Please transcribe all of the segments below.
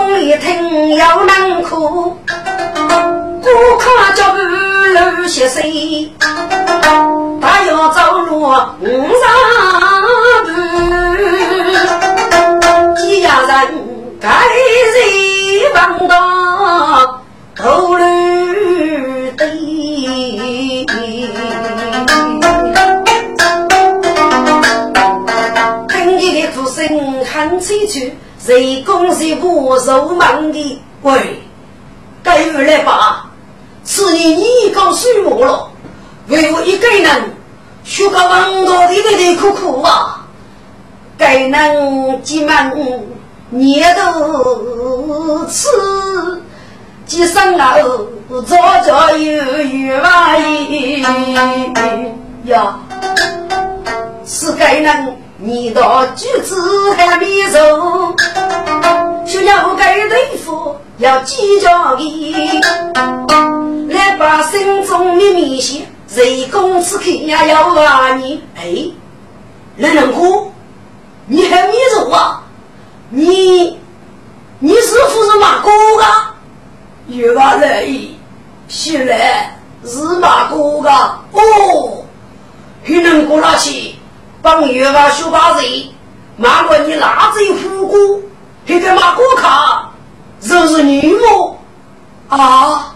谁公一听要难哭，顾客脚步路斜碎，他要走路五上步，几家人该谁帮到？头绿的，听见的哭声喊凄楚，谁公谁不受忙的？喂，该回来吧！此年你告诉我了，为我一个人学个王道的的的苦苦啊！该能几万年头吃。几声楼，早早有冤枉呀！是该人你到举子还没走，就要该对付要计较的，来把心中的迷信，谁公子看呀要骂你？哎，人人哥，你还没走啊？你你是不是马哥啊？月娃来意，醒来是马哥哥哦，还能过那去帮月娃修把子，马过你哪子虎姑，还给马哥看，就是你么？啊，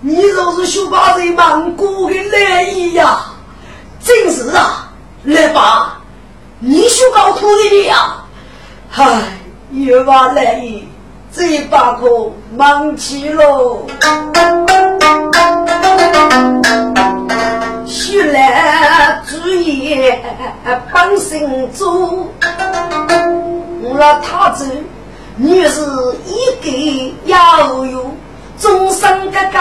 你就是修把子马哥的来意呀？真是啊，来吧，你修搞土的呀？嗨，月娃来意。这一把可忙起喽，心做。我他子女是一个要有，终身哥哥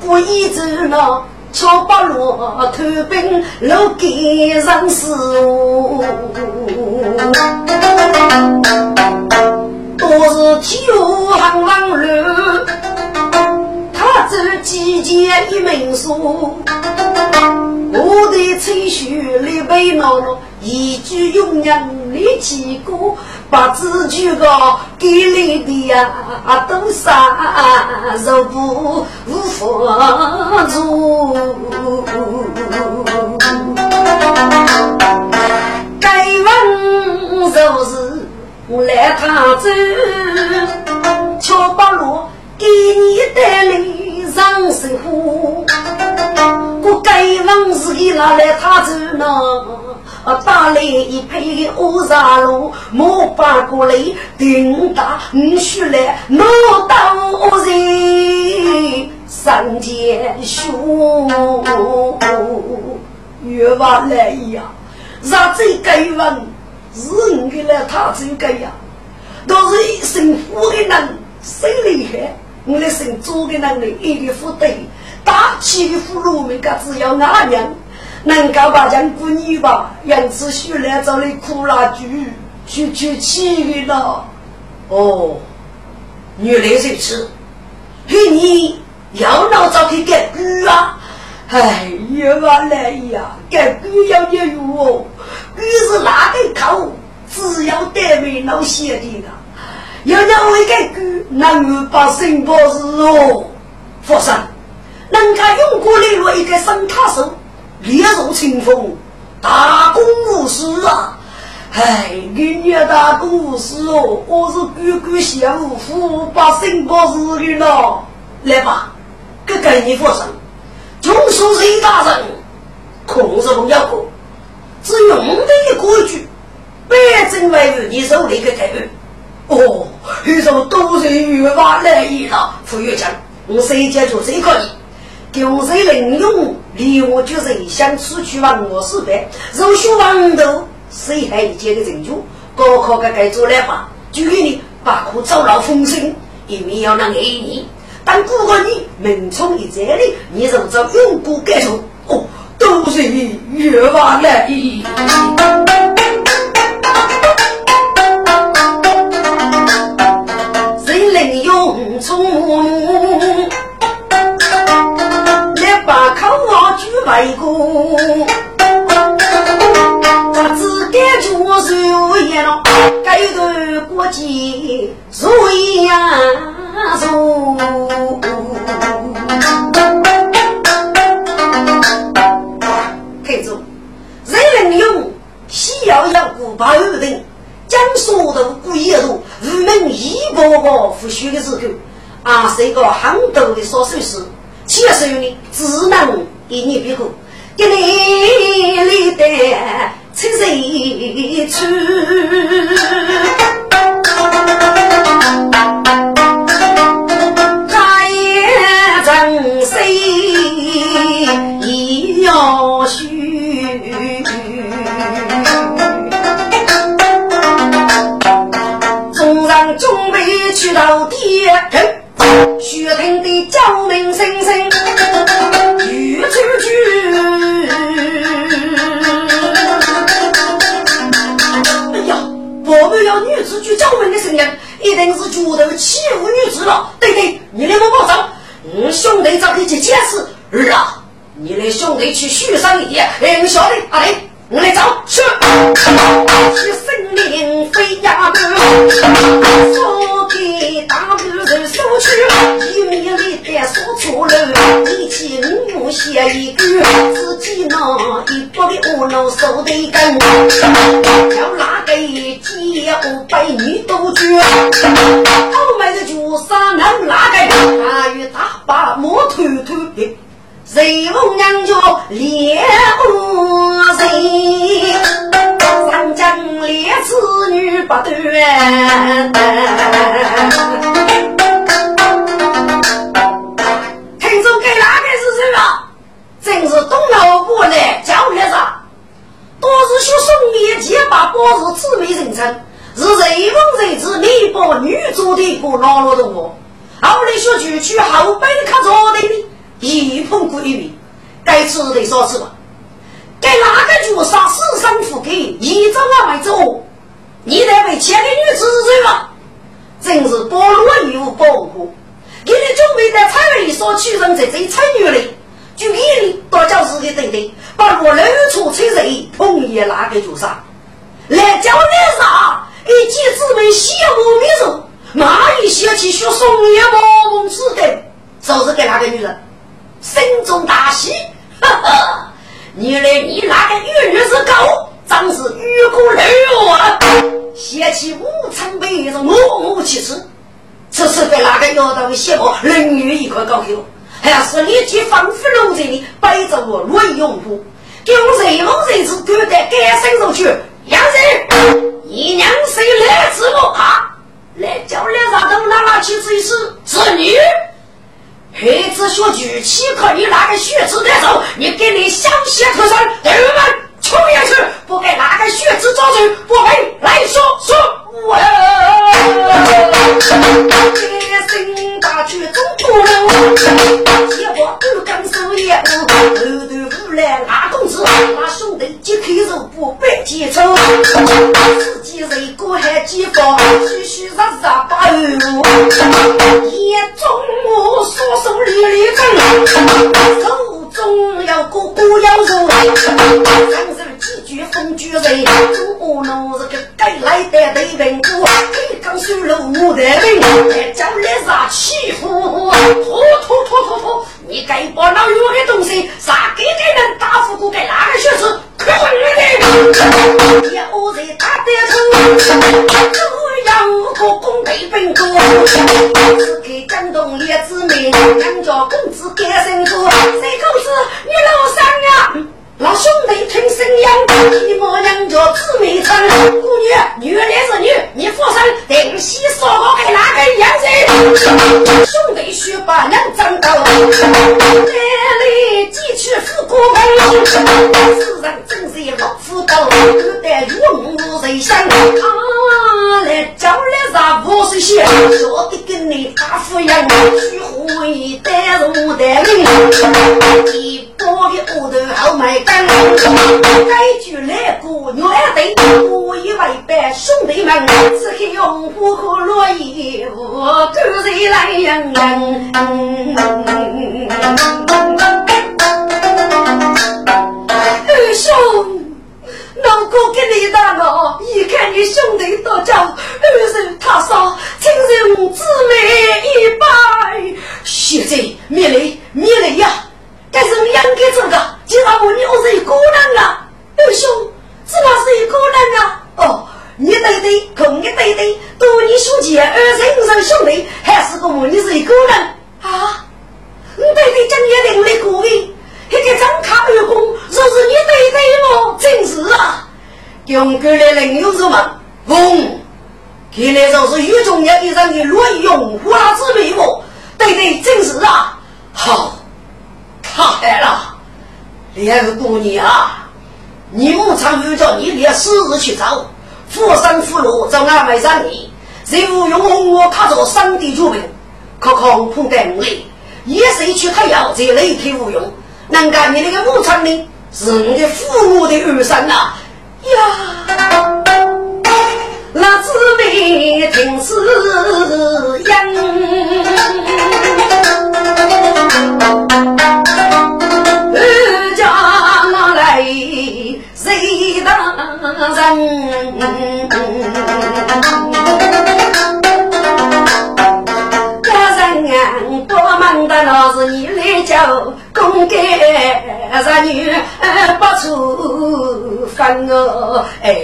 不依走了，超八路投奔老给人事。我是秋行王路，他走季节一门书。我的吹雪里背了，一句永远的记过，把字句个给你的呀，都杀肉不无法做。该问就是。我来他走，乔八路给你带来上生活。我该往自己拿来他走呢，打来一配乌纱路，莫把过来顶大你须来拿刀人上前凶，越往来呀，让这该问。是你给了他这个呀，都是一身富的人，谁厉害？我的身做的能力一个富对，大气的俘虏们，个只要俺娘能够把将姑女吧，因此学来找你苦拉剧，去去气的了。哦，原来如此，嘿，你要闹着去改句啊？哎，越往来呀，改句要节约哦。于是哪个口只要单位老写的了，要要为个句能够把生活是哦，佛山，人家用过来了一个生卡手，烈如清风，大公无私啊！哎，人家大公无私哦，我是句句羡慕，福把生活是的了。来吧，给给你佛山，中书记大人，控制不了过。只用的一规矩，百真万语，你手里的台语。哦，你说都是越话来意了，傅月强，我谁接就谁可以。丢谁能用？离我就是想出去玩我是白，若学王头，谁还一件的成就？高考该该做来吧，就给你把苦走了风声，一面要让爱你。但如果你命冲一这里，你就遭永不改错。哦，都是冤枉了。谁能用冲？来号举外公。他只感觉受严了，该段国际如呀如。看住，人人用西药药古巴二等，江苏的古一路，我们一波波复修的时候，啊，是一个很多的少数事，七十有呢，只能一年别过，一年里的。七岁出，说起人在这菜园里，就给你大教室的等等，把我露出吹人，同意哪个绝杀，来叫你啥？一见姊妹羡慕面容，马一想起学松叶毛梦之的，就是给那个女人心中大喜。哈 哈，你来你那个女女是狗，真是欲哭流啊！想起武昌被一种默默其耻，这是被那个妖道的邪魔人女一块高头，还是立即放飞楼在里背着我乱用户，给我任何人子赶得赶身上去，杨人。你娘谁来自我啊？来叫来啥都拿拿去试一试，是你。孩子学举起，可你那个血子的手，你给你小血头上，对们冲下去，不给那个血子抓住，不给来说说我。一声大曲中不漏，结果二更守夜，后头无来拉公子，那兄弟几口肉不白结仇。自己人过还几方，虚虚实实把二路，眼中我双手里里挣，手中要哥哥要肉，三日几句风居人，中路是个该来的对门哥，一刚修路我的命，还叫来啥欺负？拖拖拖拖拖，你该把那有的东西啥给给人打呼过给哪个学子？可混的！要在打得头，都要个公对本哥，只给江东叶子妹，杨家公子干身多，哪个样子？兄弟须把人争到。门，世上真是老夫刀，古代用武人生啊！来叫来啥不是些，说的跟你大富养，虚会带入带名，一包的骨头好卖干，该句来过原对，我以为拜兄弟们，只看用火和落叶，我个人来养二兄，老哥跟你打闹，一看你兄弟多招，二人他说，请人姊妹一拜。现在灭雷灭雷呀！该是应该做个，既然我你我是一个人啊，二兄，怎么是一个人啊？哦，你对对，跟你对对，多你兄弟二人生兄弟，还是个我你是一个人啊？你对对，讲你另的各位。那个张卡二公，说是你对对么？真是啊！用过来人有什么？嗡，看来就是有重要的人的乱用花之美么？对对，真是啊！好，太好了，两个姑娘啊，你母常有叫你连私日去找，富山富上你，任务用红我卡着山地主名，可恐碰得我嘞，也是去他要这雷天无用。难怪你那个武昌呢，是你的父母的儿孙呐呀！那姊妹听此言，当人？老是你来叫公干儿女不出分哦，哎，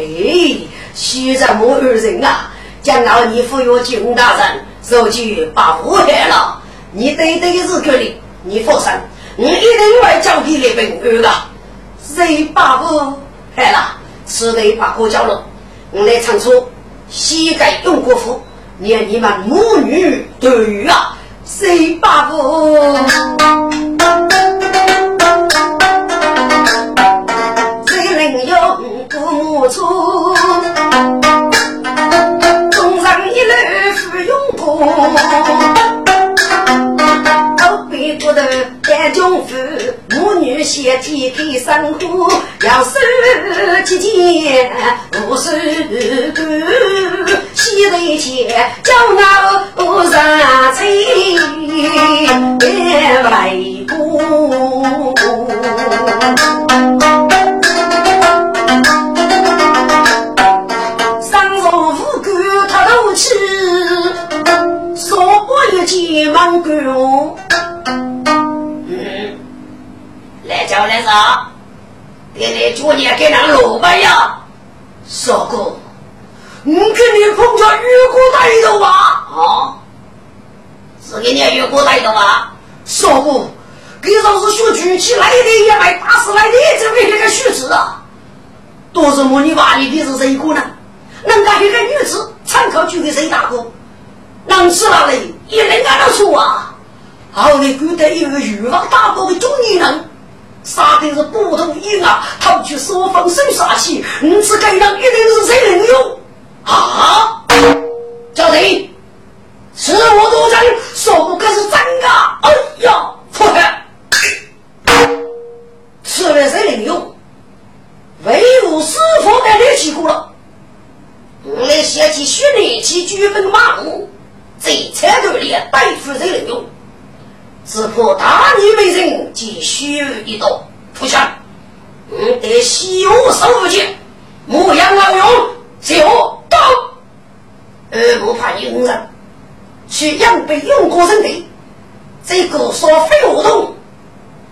徐着母二人啊，将老你抚养金大人，如今把祸害了。你对对是个里，你放心，我一定会交给你平安的。谁把祸害了？此地把祸交了，我来唱出膝盖用过福，念你们母女对啊。谁把我？谁能用父母错？终上一路富用过。背骨头穷夫，母女先天给生活，要手几件无手干，洗头前叫我上菜别为过。上朝副官他都去，少不一件忙干。叫来啥？给你祝你给那老板呀，少哥，你跟你碰着越过带头吧？啊，是给你越过带头吧？少哥，给老子学举起来的也买打死来的，这为那个虚子啊？都是么？你把你的是谁个呢？人家一个女子参考就给谁大哥？能吃哪里也能干得出啊？好你古代有个欲望大国的中年人。杀的是不同意啊！他们去说风生杀气，你此该让一定是谁人用啊？叫谁？是我多人说不可是真的。哎呀，错了！此人谁人用？唯有师傅的力气过了。我来写起训练起举分马虎，这才头里对付谁人用？只怕大女美人继续一道，不想，嗯，得西湖守护去，牧羊老勇就到，而不怕佣人去养被用过人的，这个说废话动，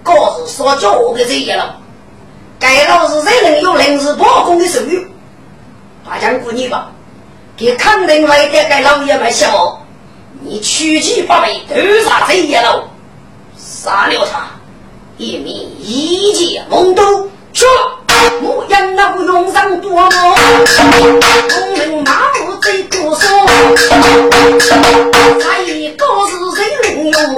可是说叫我给这些了。该老是谁能有临时包工的手语？大将姑你吧，给肯定会给该老爷们笑，你取其八倍，都杀这些了。杀了他，一免一介蒙兜。说，无人个用上多宝，功名麻木最多涩。哪一个是最能用？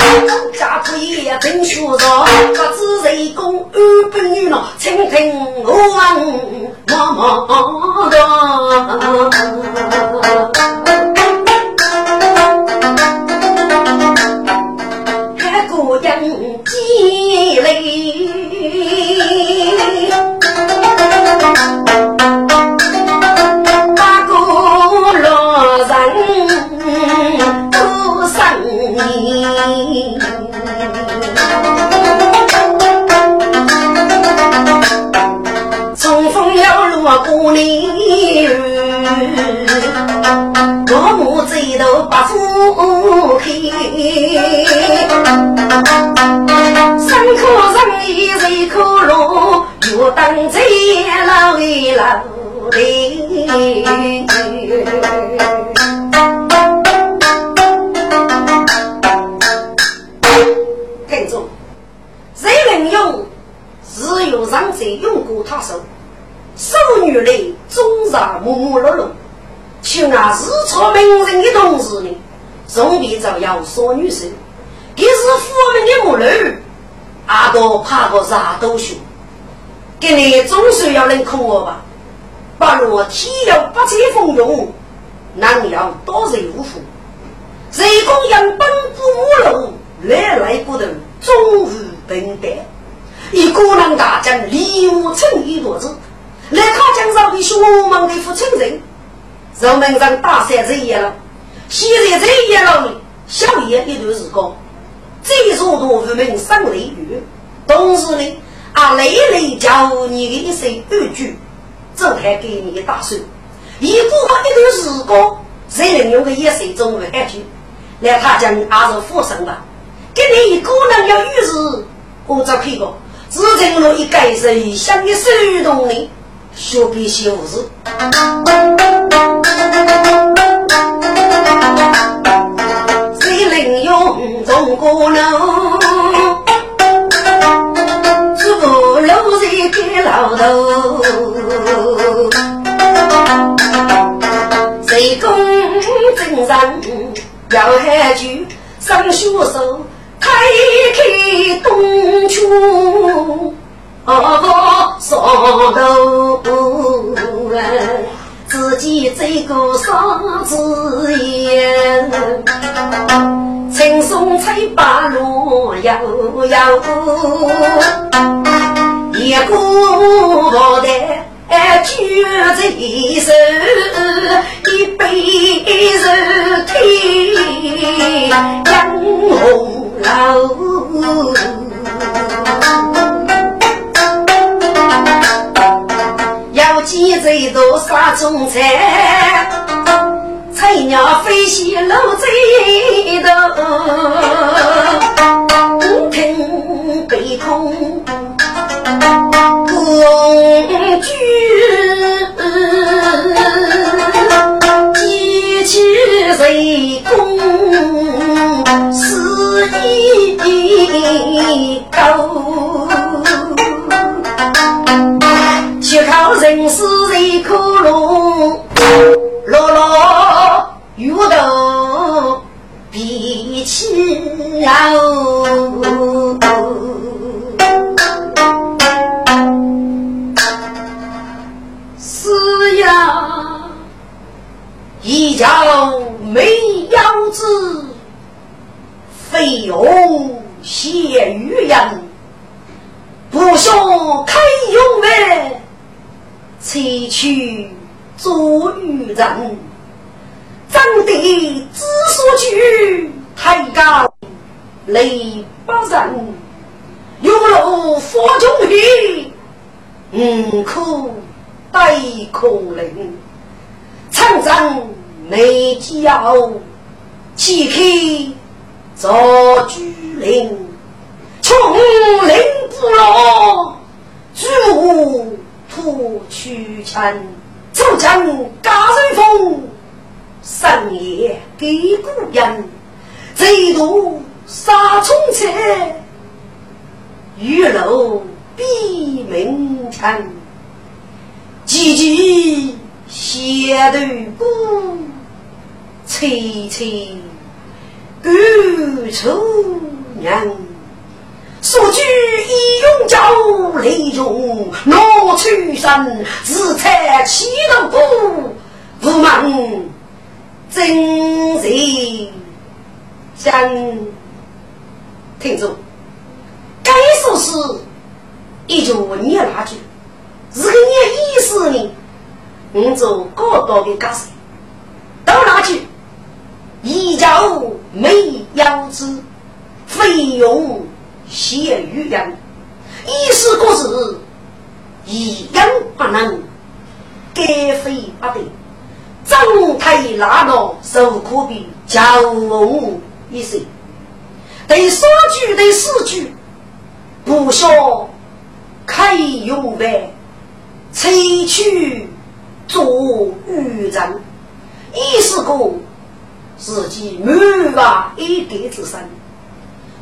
家可以真学着，不知谁功安本女郎，清晨何方。うん、啥都学，给你总是要能苦我吧？不如天有不测风云，难料多人无福。谁供养本不母路，来来不得终日等待。一孤男大将，礼物称一多子。来他江上的学问的父亲人，人们上大山这一了，现在这一了，小叶一段时光，最初多人们生雷雨，同时呢，啊累累教你的一声二句，这还给你打算。一过一段时光，谁能用个一生中的安句，来他江还是富生吧？给你一个人要遇事，我这看过，只成了一盖人想的手动呢。学笔写字，谁能用中国路？头，谁公正上要喊句上学手，开开东区。哦，上头自己走过啥子眼？青松翠柏路悠悠，一个牡丹举在手，一杯热天杨红楼。几只都杀中菜，菜鸟飞西露嘴头，听北空公举，几起谁公是一高。就靠人世一颗龙，落落遇到脾气哦。一朝没腰子，飞鸿现玉人，不想开勇门。此去做渔人，长得知所去，太高累不人，用路佛中去，五苦待苦人，长征内骄，岂可做居灵？穷灵不老，主。土曲城，出城加人风，深夜给故人，醉渡杀冲车，玉楼闭门墙，急急斜头歌，凄凄感愁人。所居一永交，雷中落出身，自采七斗谷，不忙真人将。听着，该说是一句你那句，是个你意思呢？我做高高的歌声，到那句，一朝没腰子，费用。写语言，一时过日，一样不能，该非不得，正太拉到受苦比叫我一声，对三句对四句不晓开用呗，吹去做渔人，一是个自己满怀一点之身，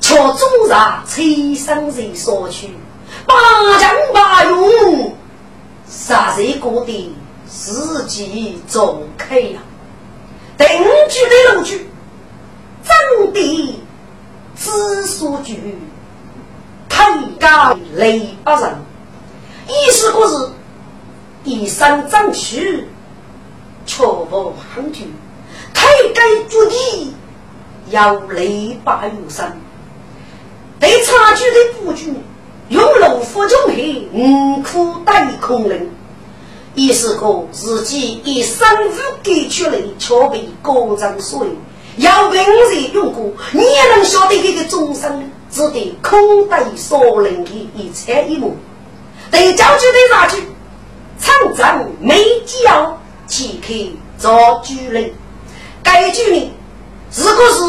却总让催生人所去，八将八勇，杀人过的自己走开呀。定居的路居，真的知所居，太高雷不人，意思故是一生争取，却无行居，太高绝地，要雷八有生，对差距的布局，用炉火中黑，五苦带空灵。意思个自己以生物给出来，却被高僧所用。要平日用过，你也能晓得这个众生只得空对所能的一切一幕。对教具的啥句？长征没教，岂可做主人？该句呢？如果是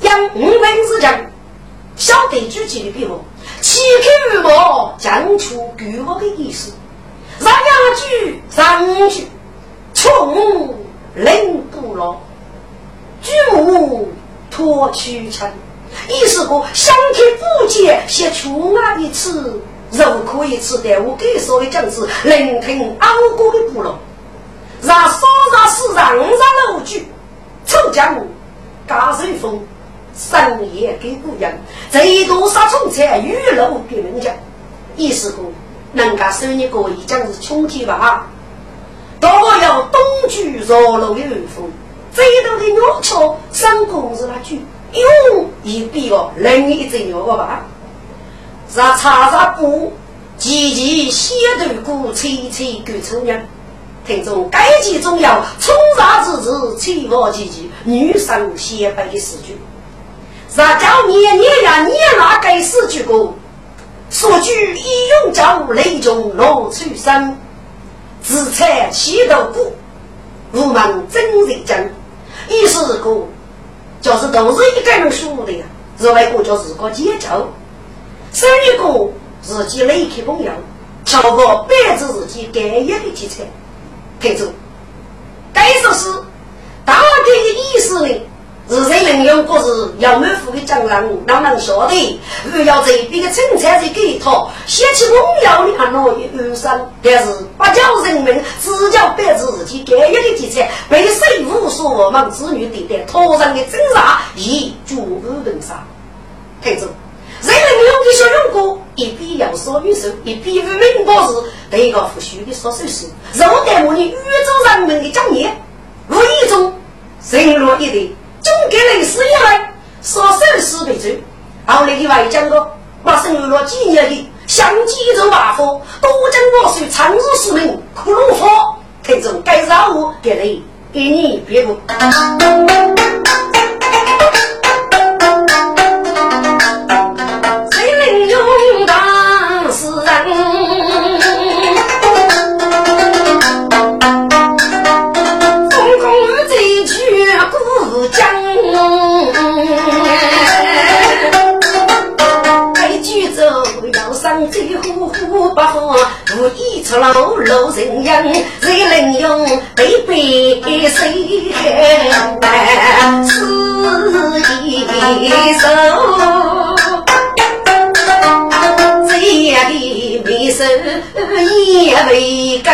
让五文之讲，晓得具体的笔墨，岂可无毛讲出给我的意思？上两句，上句，穷人不老，举目托屈臣。意思个相天不见，写出啊一次，肉可以吃的，我给所谓讲是聆听熬过的不老，让少让四让让老句，凑江加水风，深夜给姑娘，最多杀虫菜，雨露给人家，意思个。人家收你个已将是穷天吧？如果要东居若楼有风，最多的鸟巢上公是那句，哟，一比哦，另一只鸟个吧？让查查布，积极写头鼓，吹吹歌抽人。听众该集中要冲杀之子，切莫积极，女生写白的诗句。让叫年年呀年那该诗句歌。所举一用招，雷中落出生，自采七头骨，无门真人真。意思是个，就是都是一个人说的呀。另外一个就是个节奏，生一个自己雷克朋友，超过百子自己该一的题材，听住。该说是大概的意思呢？是谁能用？可是要满腹的讲人，能不能晓得？如要这边的政策在给他写起荣耀的很多一忧伤，但是不叫人民只叫白自己该有的题材，被谁无所望子女对待，头上的挣扎已足不能杀。听着，人能用的小用过，一边要说与手，一边为民报时，对个不虚的说手势，若待我的宇宙人民的讲业，无意中人落一点。总给历史以来说生死为主，后来的外讲个把生了几年的相继走瓦火，多经过水长日使命苦如火，这种该让我给人给你别过。出露露人样，谁能用被背谁害？是一首这样的眉手也未根，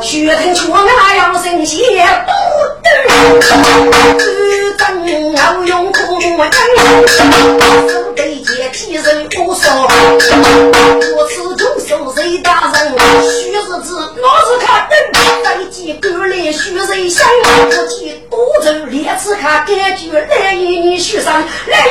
血吞出那要神仙不得，真要用苦针。几人不少，我此中许人香。不见多走列次卡，感觉来一你续上，来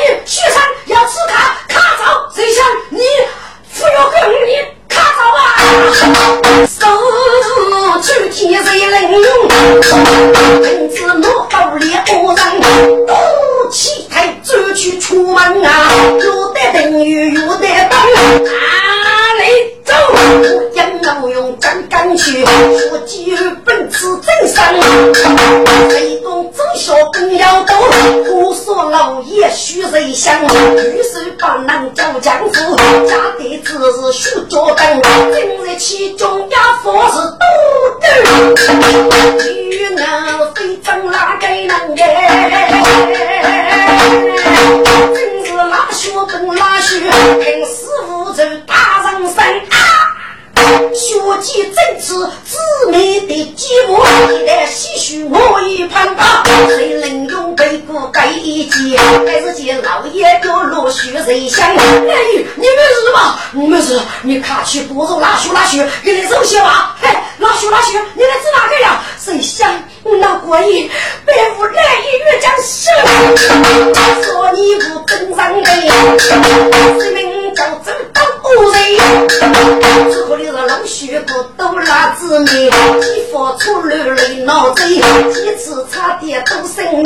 姊妹的寂寞，一旦唏嘘我已攀爬。谁能用背骨盖一击？还是见老爷掉落血人香？哎，你没事吧？没事，你看去不如拉血拉血，给你走些吧。嘿，拉血拉血，你来指哪个呀？谁香？那过瘾，百无难以越将生。说你不正常的，谁名叫走当恶人？之后你是龙须不都拉子面，几发出绿泪脑贼，几次差点都生命。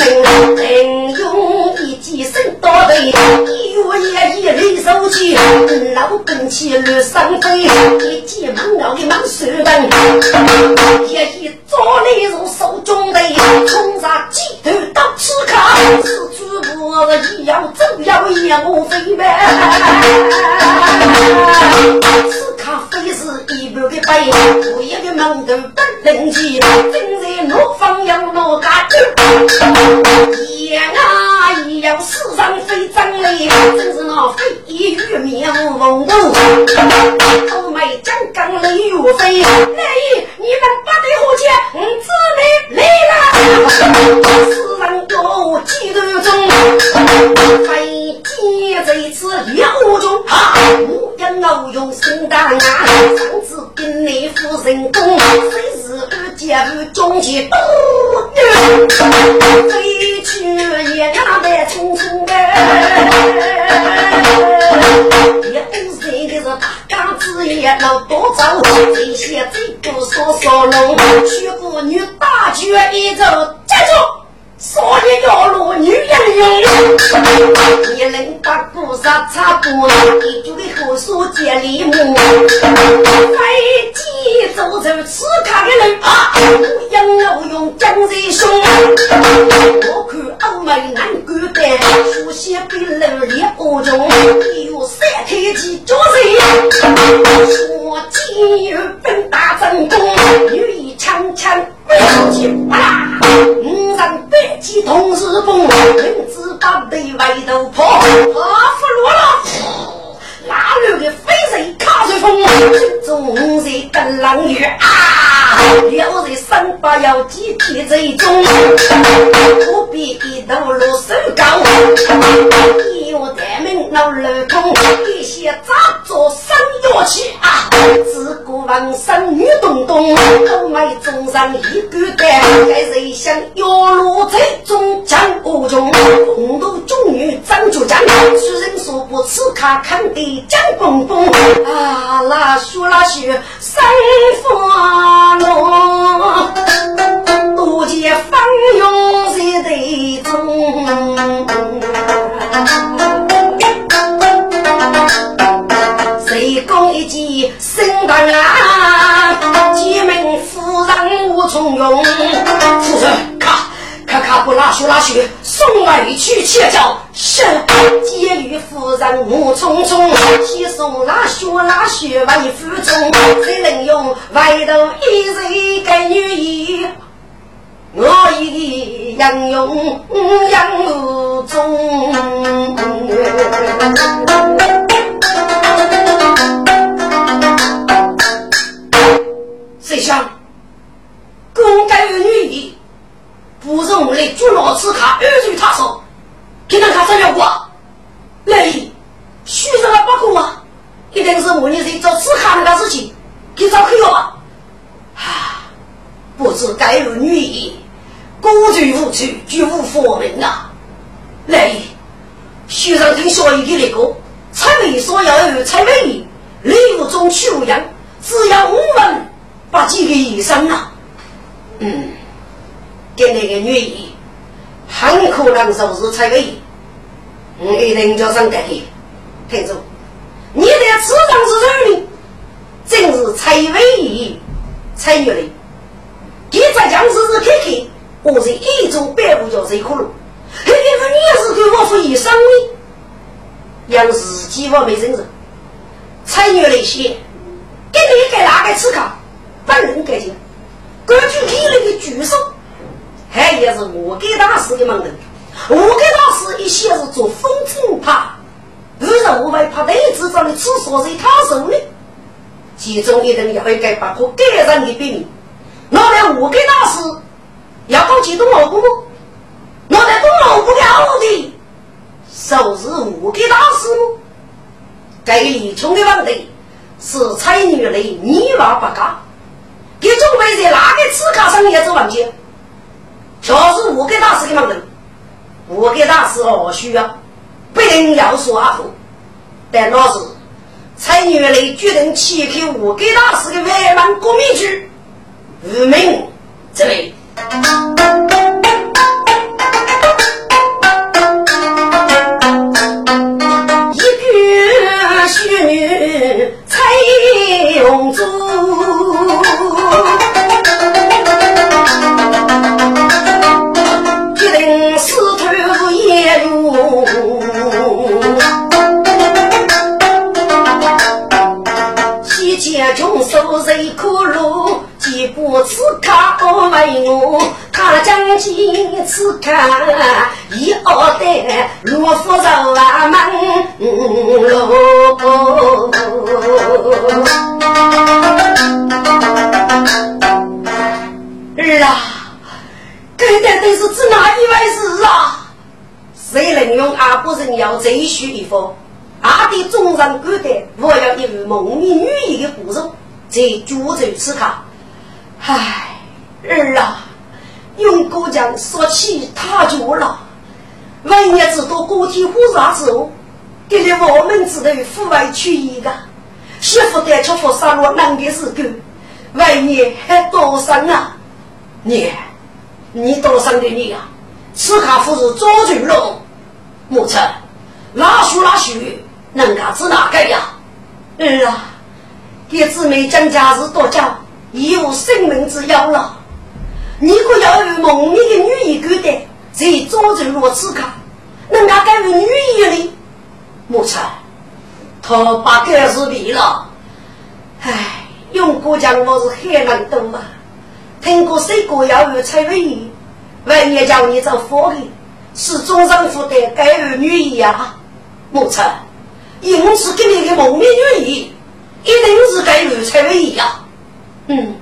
英勇一击生多对，一月也一泪手起，老兵气绿上飞，一记猛咬的猛手灯，也一抓你如手。中的冲杀鸡头到刺卡，是主播一样走要也我飞呗。刺客你是一般的白，我一个门头不能进，正在怒放要落家去。也啊也要世上非真嘞，真是那非一语面无风度。后妹将刚来岳飞，来你们不得何解？我姊妹。来了，四人多，几多中，飞机这次了中，我要老用心肝啊，上次跟你夫人讲，谁是二姐夫中间多飞去也那么匆匆的，有谁的是大家子也老多走，这些这个说说龙，娶个女大绝一走，站住。所以要路女人你能把故事插播，你就得和书接礼物。飞机你走走此卡的人啊，我养老用江水兄。我看欧美男官的书写比老脸恶中，有三开机做人，说今有本大正宫，女一枪枪飞机啦，五人。飞。几同时风，名字把对外头破，阿弗罗了，哪路的飞贼卡随风，中人跟狼女啊，两人三把要集体最终，不必一头落手高，一我带名老六通，一些杂作生乐器啊，自古王生女东东，都没中上一个蛋，该谁想要落在中将我中，红头中女张竹江，虽人说不此卡看的江公公啊，拉说拉说生发落，多见方用谁得中。谁讲一句身段啊？几名夫人无从容。夫人，卡卡卡不拉血拉血，送来去切叫。是，监狱夫人无匆匆，先送拉血拉血为负重。谁能用外头一人给女衣？我一样用养无中。不知该有女婿，孤举无趣，绝无佛门啊！来，徐上听小姨的那个，才没说要有才没，礼物中求养，只要我们。把几个医生啊，嗯，给那个女医，很可能就是蔡伟，我一定叫上给你，听住，你在此上之人里，正是蔡伟蔡女的，给我在一种百户叫谁可路？嘿，你是给我付医生的，让自己我没认识，参与那些，给你给哪个吃卡，本人感情，根据你那个举手，还也是我给大师的忙人，我给大师一向是做风尘派，不是我为怕内子长的厕所是他手的，其中一人也会该把可个人的秘密，那来我给大师要搞几栋老公吗？我在东楼不了的，收拾五给大师么？该李穷的问题是彩女的泥娃不干，给准备在哪个纸卡上也做文件？就是五给大师的忙人，五给大师何需要？不定要说阿福，但那是彩女的决定弃去五给大师的外门革命去，无名之辈。几步此卡我为我。他将几次看，一二代罗浮肉啊门路。儿啊，这到底是指哪一回事啊？谁能用阿不人要这许一方？阿的众人感得，我要一位蒙面女医的故事，在主轴此刻。唉，儿啊！用过江说起他就了，万一知道个体火啥之后，给了我们只能户外去一个，媳妇带出佛杀戮难的时候，万一还多生啊！你，你多生的你啊！此刻不是做主了，母亲，哪书哪许能干子哪个呀？儿啊，给姊妹讲家事多讲，已无生命之忧了。你可要有蒙面的女医官的，在早晨落此刻，人家改为女医的，母亲，他把这事毙了。唉，用过讲我是很难懂啊。听过谁国要有蔡文义，万一叫你做佛的，是中上府的改为女医啊。母亲，因此给你的蒙面女医，一定是改为蔡文义呀。嗯，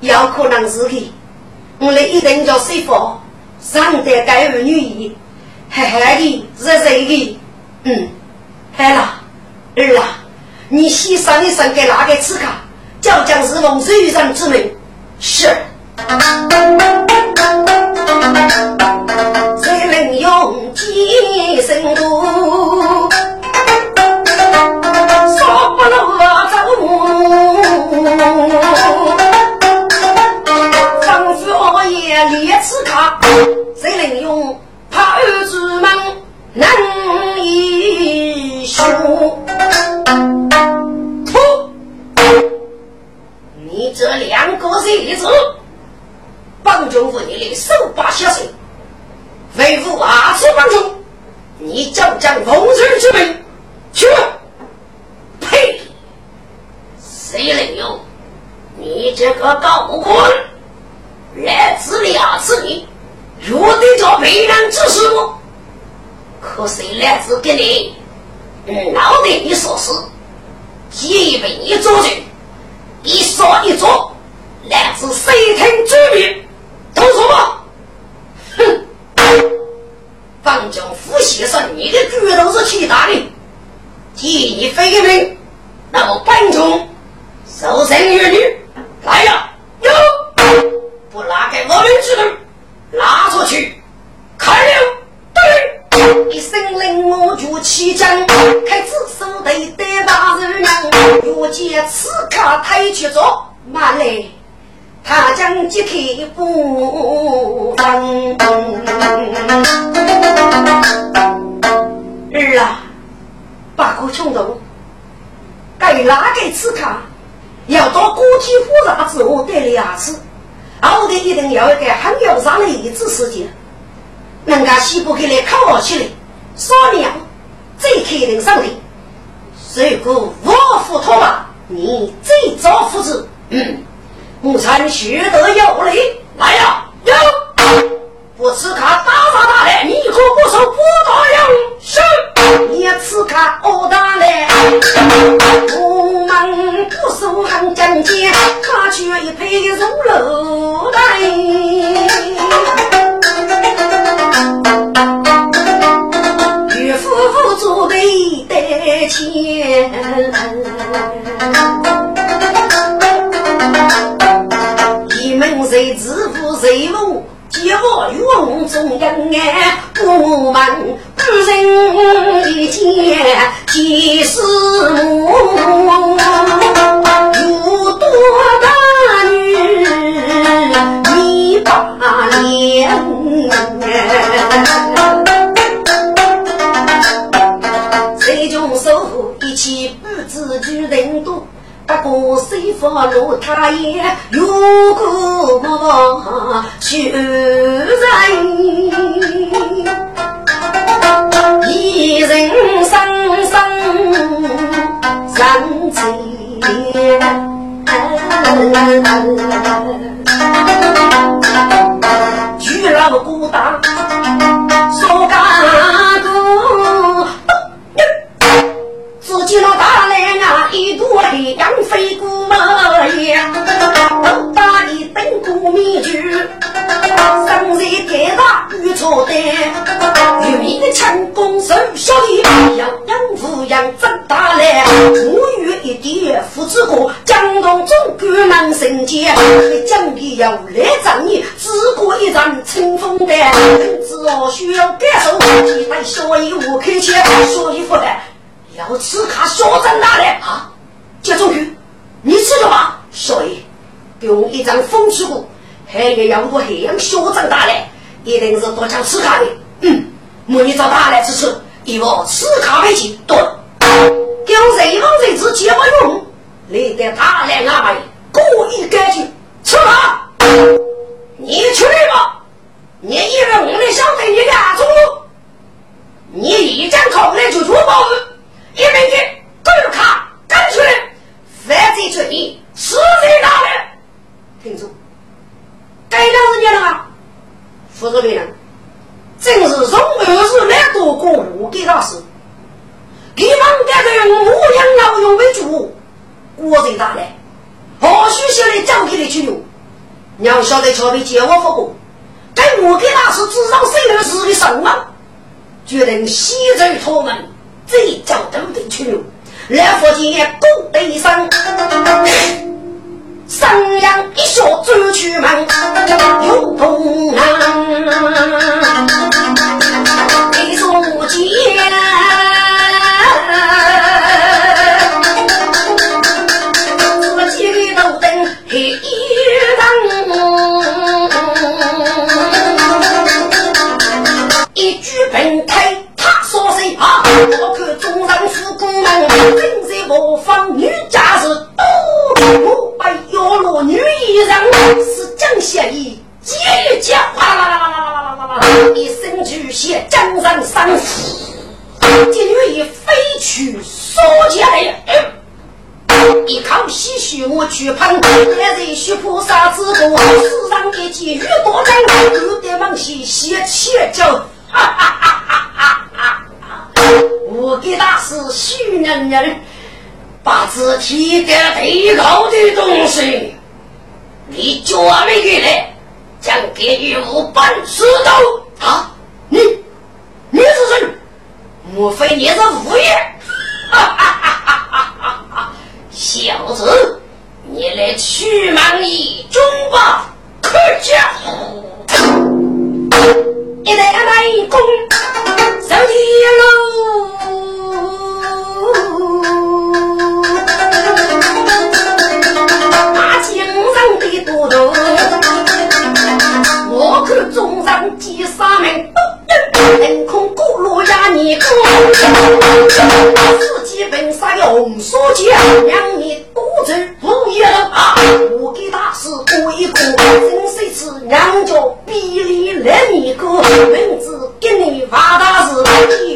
有可能是的。我们一定叫师傅上得该儿女医，嗨嗨的，热热的，嗯，好了，儿啊，你先上一上给哪个吃卡？叫将士奉水上之命，是。谁能用几声毒？谁能用怕儿子们能一说？噗！你这两个日子，帮助我你的手把下手，为父阿叔帮助，你就将奉水之命去？呸！谁能用？你这个高官！来自两次你，若得着别人指使我，可谁来自给你？脑袋你说事，一为你做主，一说一做，来自谁听之命？都说吧。哼！方将夫先生，你的举动是其他的，替你废命，那么本中受生于女，来呀，有。不拿给我们指头，拉出去，开了，对，一声令我就起将，开始手对对把人娘，若见此刻抬起着，慢来，他将揭开不放。儿啊，把个冲动，该哪个此刻要到锅贴火热之后得两次。后头一定要一个很有啥的一次事情，人家西部给来看我去了，少年最肯定上的，如果我服他嘛，你最早复制，嗯，母亲学得有理，来呀、哟，我吃卡大发大来，你可不收不打用，是，你吃卡欧大嘞，不守汉正节，他却一拍入楼来。渔夫做媒得钱，你们谁知富谁富？一用中人哎，不问本人一切几时有多大女，你把脸谁中守一起不知举人不过谁发怒，他也有个去人，一人生生三千，巨老孤单，大遇错的，有名的强攻手小弟，养养抚养长大来，我有一点父子过，江东总管能升阶，讲的要来仗义，只过一场清风的，只要需要感受，期待小义我开钱，小义负担。要吃卡小张大的啊！接中去，你吃了吗？小爷，给我一张风水股，还有要多海洋小张大的，一定是多讲私卡的，嗯，没你找他来支持，一包私卡费钱对了，给我这一帮废子结不用，来得他来安排，故意干去，什他？你去吧，你以为我们想对你俩住？你一张口来就出包子，因为你对卡干出来，犯罪罪孽，死罪大了。听着，该啷人家了吗？不是别人，正是从儿时来多过我给大时，给方家的人五娘老用为主，我最大嘞。好须晓的交给你去用？娘晓得瞧没见我不过，给我给他时至少生儿时的手忙，决定西走他们，最脚蹬的去用。来福建也功德一声。是次娘家比例来一个，名字给你发大事，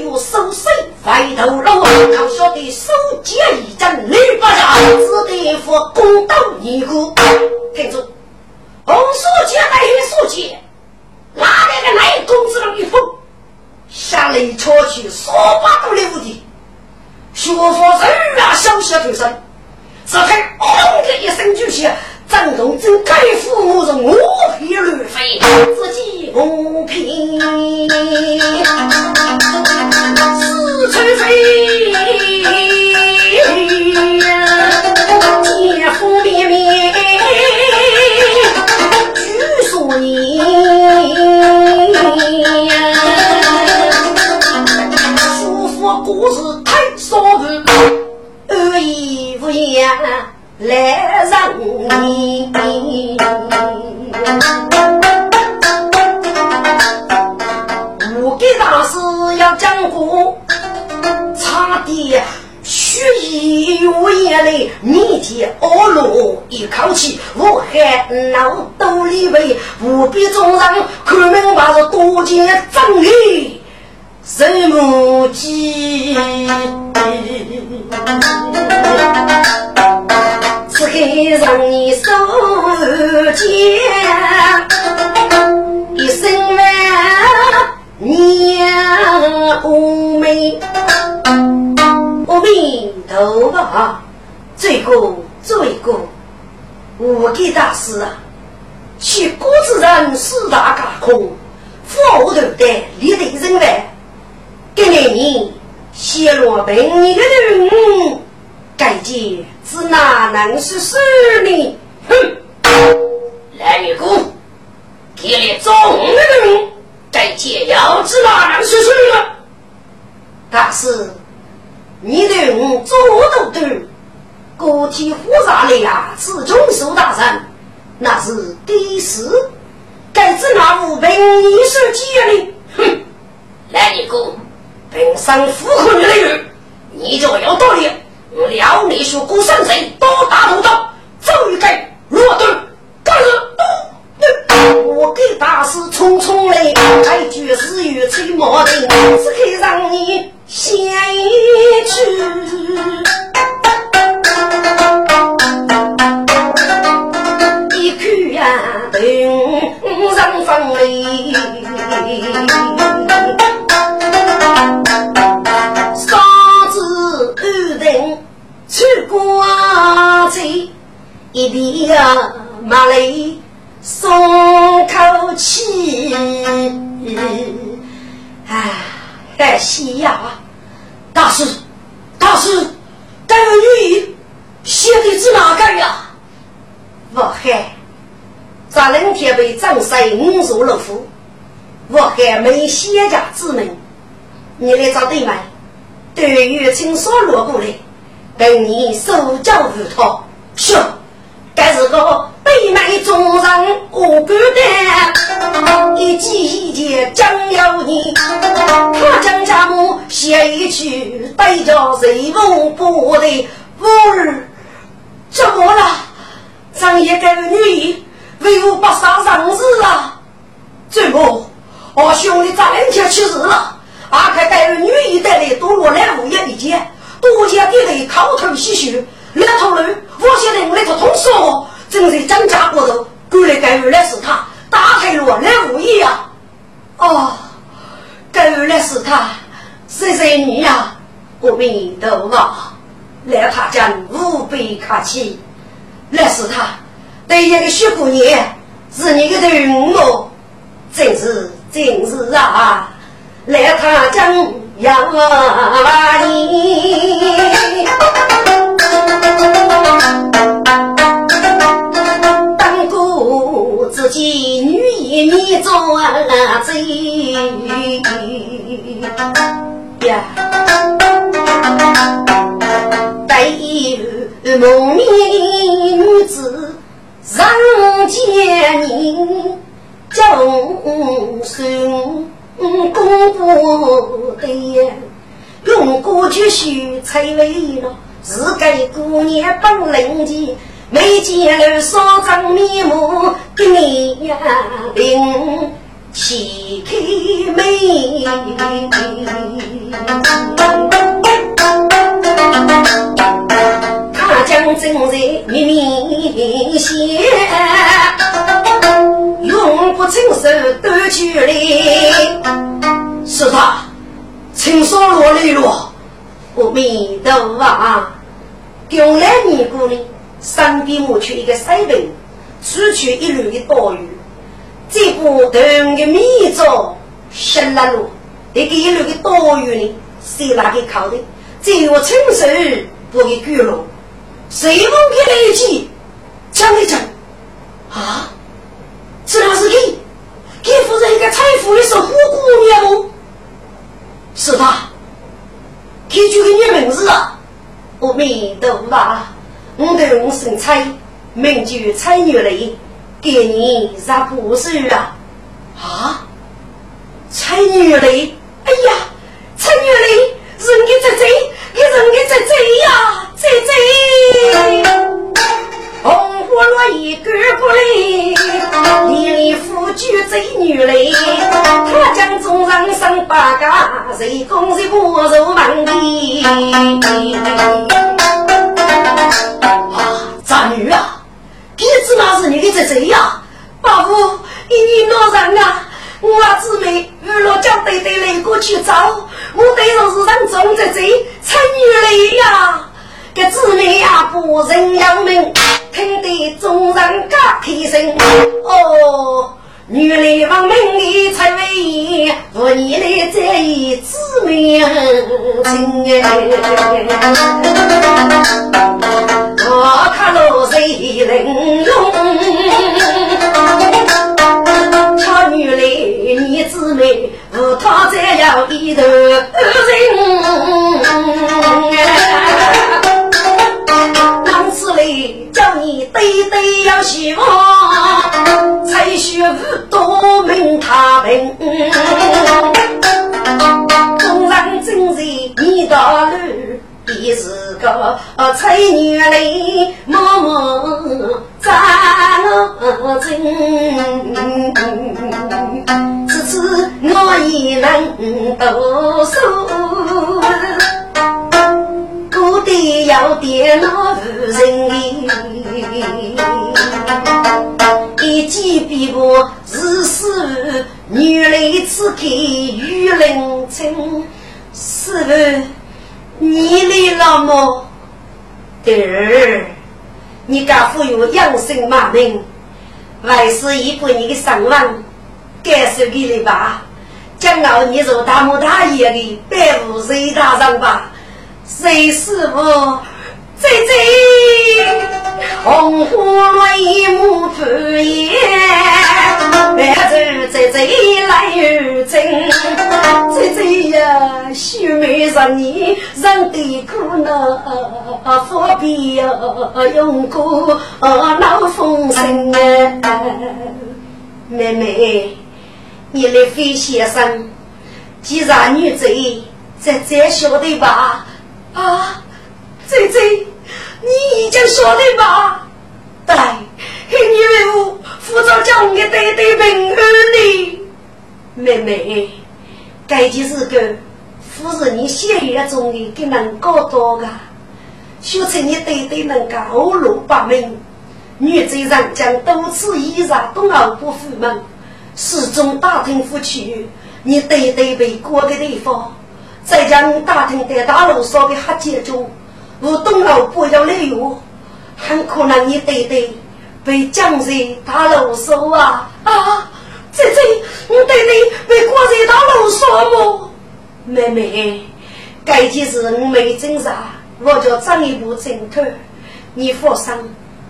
有收税回头路，要晓得收结一阵，你不下，只得付公道一个。听住，红书记来黑书记，哪来个来公子的一封？下来抄去说八都留的，学佛人啊，小小头生。只看“轰”的一声巨响，张东真该父母是我皮乱飞，自己我皮四川飞，姐夫面面据说你，叔父故事太少了。恶意无言来让你。我给大师要讲过，差点血意无言来，面前恶落一口气，我还脑兜里为无比重伤，看明白是多见正义。什么鸡？此刻让你手牵，一声问娘无名，阿弥陀佛，罪过罪过，我给大师啊，去谷子人四大架空，佛头的立得人外。今年泄露本你的人，该见是哪能是事呢？哼！来女姑，给了中的人，该见要知哪能是事呢？但是，你对我做都对，个体复杂的呀，是中书大人，那是第事，该知哪无本你是几呢？哼！来女姑。本生符合你的人，你就有道理。我料你说孤山贼，多大头刀，走一盖落盾，干了。我给大师匆匆来，开句日语吹毛巾，只可让你先去。一口呀，等上风雷。一滴啊，马泪松口气，哎，哎，西呀，大师，大师，这个女衣写的是哪个呀？我嗨，咱冷天被张三五入了府，我还没写家之门，你来找对吗？对于青所落过来，等你手脚如陶，是。该是个北美中人我孤单，一季一节将要你，他将家母写一曲，带着随风不的妇儿，怎么了？张爷这个女为我不杀上日啊？怎么？我兄弟早两天去世了，阿开带女一带来多我来物业一间，多家地雷口头唏嘘。那头人，我现在那头同事哦，正在张家过头，过来干预的是他，打开了。来物业啊！哦，干预的是他，谁谁你呀？我明头啊，来他家无比客气，那是他，对一个小姑娘是你的人哦，真是真是啊！来他家要把你。当过自己女一你做贼呀，带有蒙面女子上见你，终身公布的，用过去许才为了。是给姑娘本领的，没见了少张面目，给你领起开眉。将正在面面前，永不成手夺去来。是他，请说罗丽罗。阿弥陀佛，将来年过呢，身边抹去一个水瓶，取去一缕的刀鱼，这部头的米粥吃了路，这个一缕的刀鱼呢，谁拿给烤的？这我亲手不给割了，谁问给来一句？讲一讲啊？这哪是给给夫人一个财富的守护姑娘吗？是他，提出个你名字啊！阿弥陀佛，我的我姓蔡，名叫蔡玉雷，给你啥不是啊？啊，蔡玉雷，哎呀，蔡玉雷，人给在这，给人给在这呀，在这。红火落一根不来，一里夫君贼女来，他将众人生八嘎，谁攻谁不受满地。啊，渣女啊，你知那是你的侄子呀？爸父，一年老人啊，我姊妹与老将对对来过去找，我对若是人中侄子，参与来呀。个姊妹呀，不人要命，听得众人嘎开声。哦，女来望命的才为妇你来在意姊妹情哎。我看了谁能用？巧女来，你姊妹和他再要一头人。当叫你对对要希望，才学无多名他名。纵然真是你大路，也是个才女来，默默站我真。此次我也能读书。要点那夫人，一记笔墨日事，女来只给玉人称。师傅，你来了么？对儿，你敢忽悠养生马命，还是一个你的上王，感受给你吧。将来你做大木大爷的百户谁大人吧？谁师傅？姐姐，红花泪目敷衍，白头姐姐来又真。姐姐呀，秀美十年，人的苦恼，何必要用过闹风声啊？妹妹，你来飞先生，既然女贼，这这晓得吧？啊，姐姐，你已经说的吧？对，因为我负责将我的弟弟平安的。妹妹，这就是个夫人你血缘中的给能搞到的，修成你弟弟能够后路八命。女贼人将多次依杀东奥不府门，始终打听不去你弟弟被过的地方。再将打听在大路上的黑街中，我东老不要理由，很可能你弟弟被绑在大路上啊！啊，姐姐，你弟弟被关在大路上么？妹妹，该件事我没侦查，我叫张一步侦探。你放心，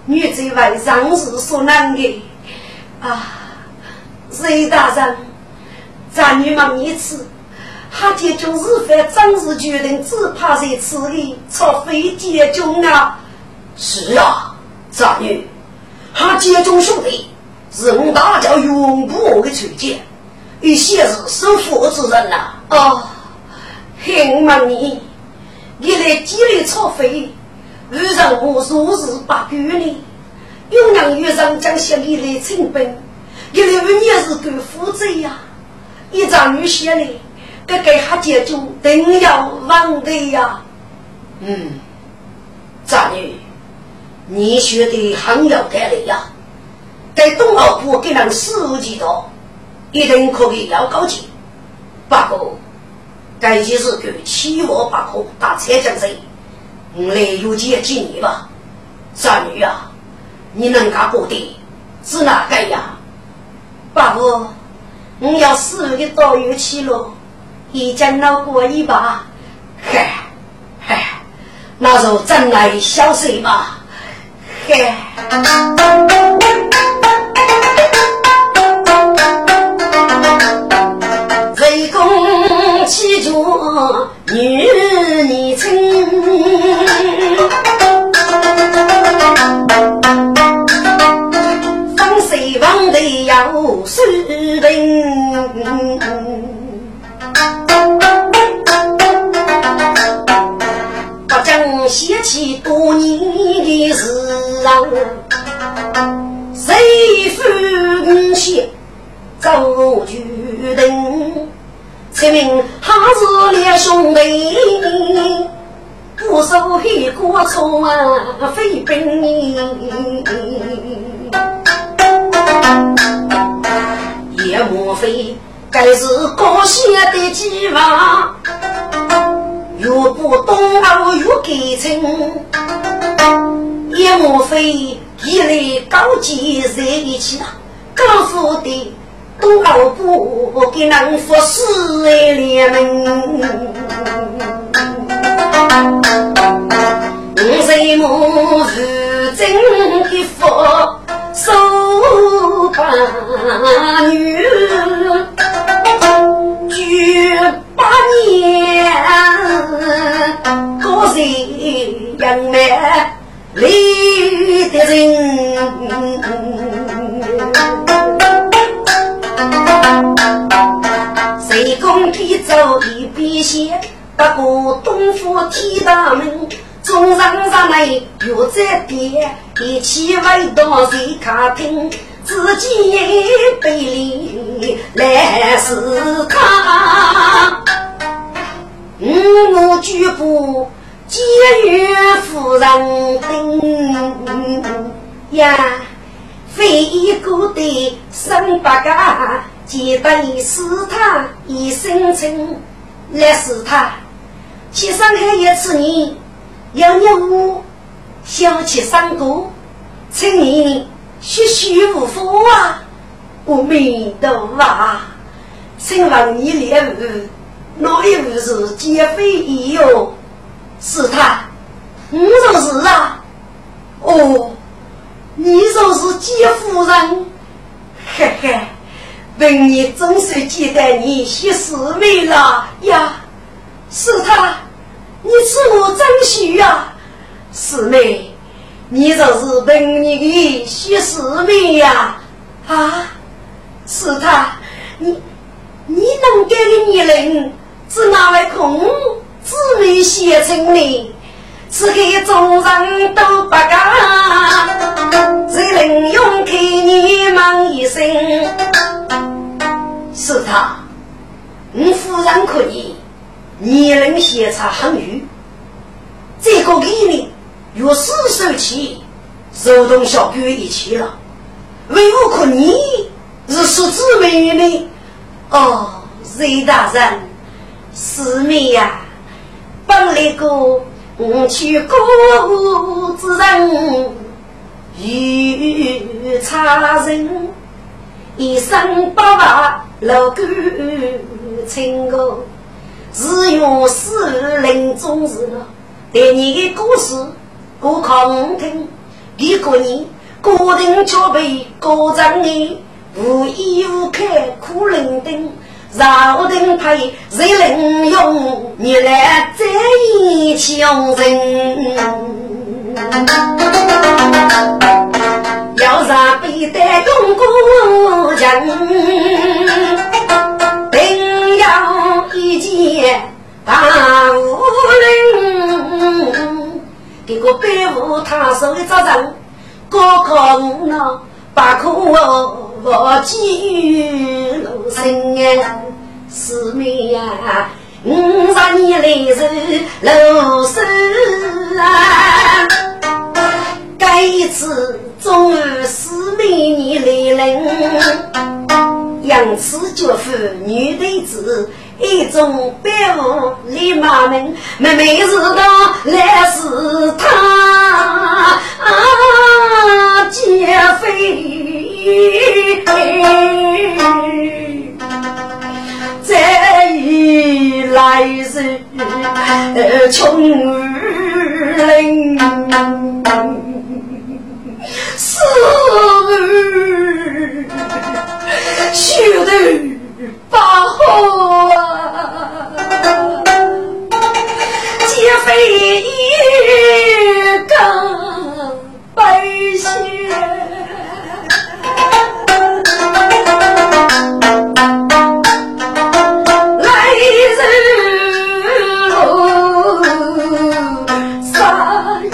女子为上事所难的啊！雷大人，咱女忙一次。他结中日犯，正式决定只怕在此里，除非结中啊！是啊，长女，他结中兄弟是我大家永不忘的推荐，一些是守佛之人呐。哦，很忙你，你来积累钞费，遇上我数日八个呢，永阳遇上将下里来成本，一来五年是个负责呀，一张女写的，该给他解决定要忘的呀。嗯，张女，你学的很有道理呀，在东澳部给人事务几多，一定可以要高级。不过，该件事个七窝八口打车将谁？我来有钱接你吧，三女啊，你能干过的是哪个呀？爸父，我要死的到有去了，已经闹过一把，嗨嗨，那就真来消息吧，嗨。起着女儿亲，来高级在一起了，高富的。东老不给人。服侍哎，连门。五岁母是真的福，手把女，九八年高岁养妹离的人。谁公天走一笔线，不过东府天大门，中上上来又在点，一起回到谁客厅，自己背里来是他。我举步监狱夫人等呀。非一个的三八家，记得是他一生情来是他。去上海一次你要让我想起三个，请你学学无福啊！阿弥陀佛，请问你猎物哪一物是劫匪哟？是他，我就是啊，哦。你就是姐夫人，嘿嘿，本你总算记得你写四妹了呀？是他，你是我真许呀，四妹，你就是本你的写四妹呀？啊，是他，你你能给的女人，是哪位空姊妹写成的？是给众人都不干，谁能用给你们一生？是他，你夫人可以，你能写茶很语。这个给你若是手起，手动小狗一起了。为何可你是十姊妹呢？哦，雷大人，四妹呀，本来个。我去孤之人，遇差人，一生不忘老感情个，只用死临终时对你的故事过考听，一个人固定脚背高张你，无依无靠苦伶仃。朝廷派谁能用你来在意穷人？要让背带用过人，定要一件大无人。这个背负他手的责任，高考无能，把苦我寄予路生啊，师妹呀，五十年来是老师啊，这一次终于师妹你来临，杨氏绝夫女弟子。一种别无立马门，妹妹是道来是他啊劫匪，再一来是穷人，死儿，须得八号劫匪一更白雪，来日落三月。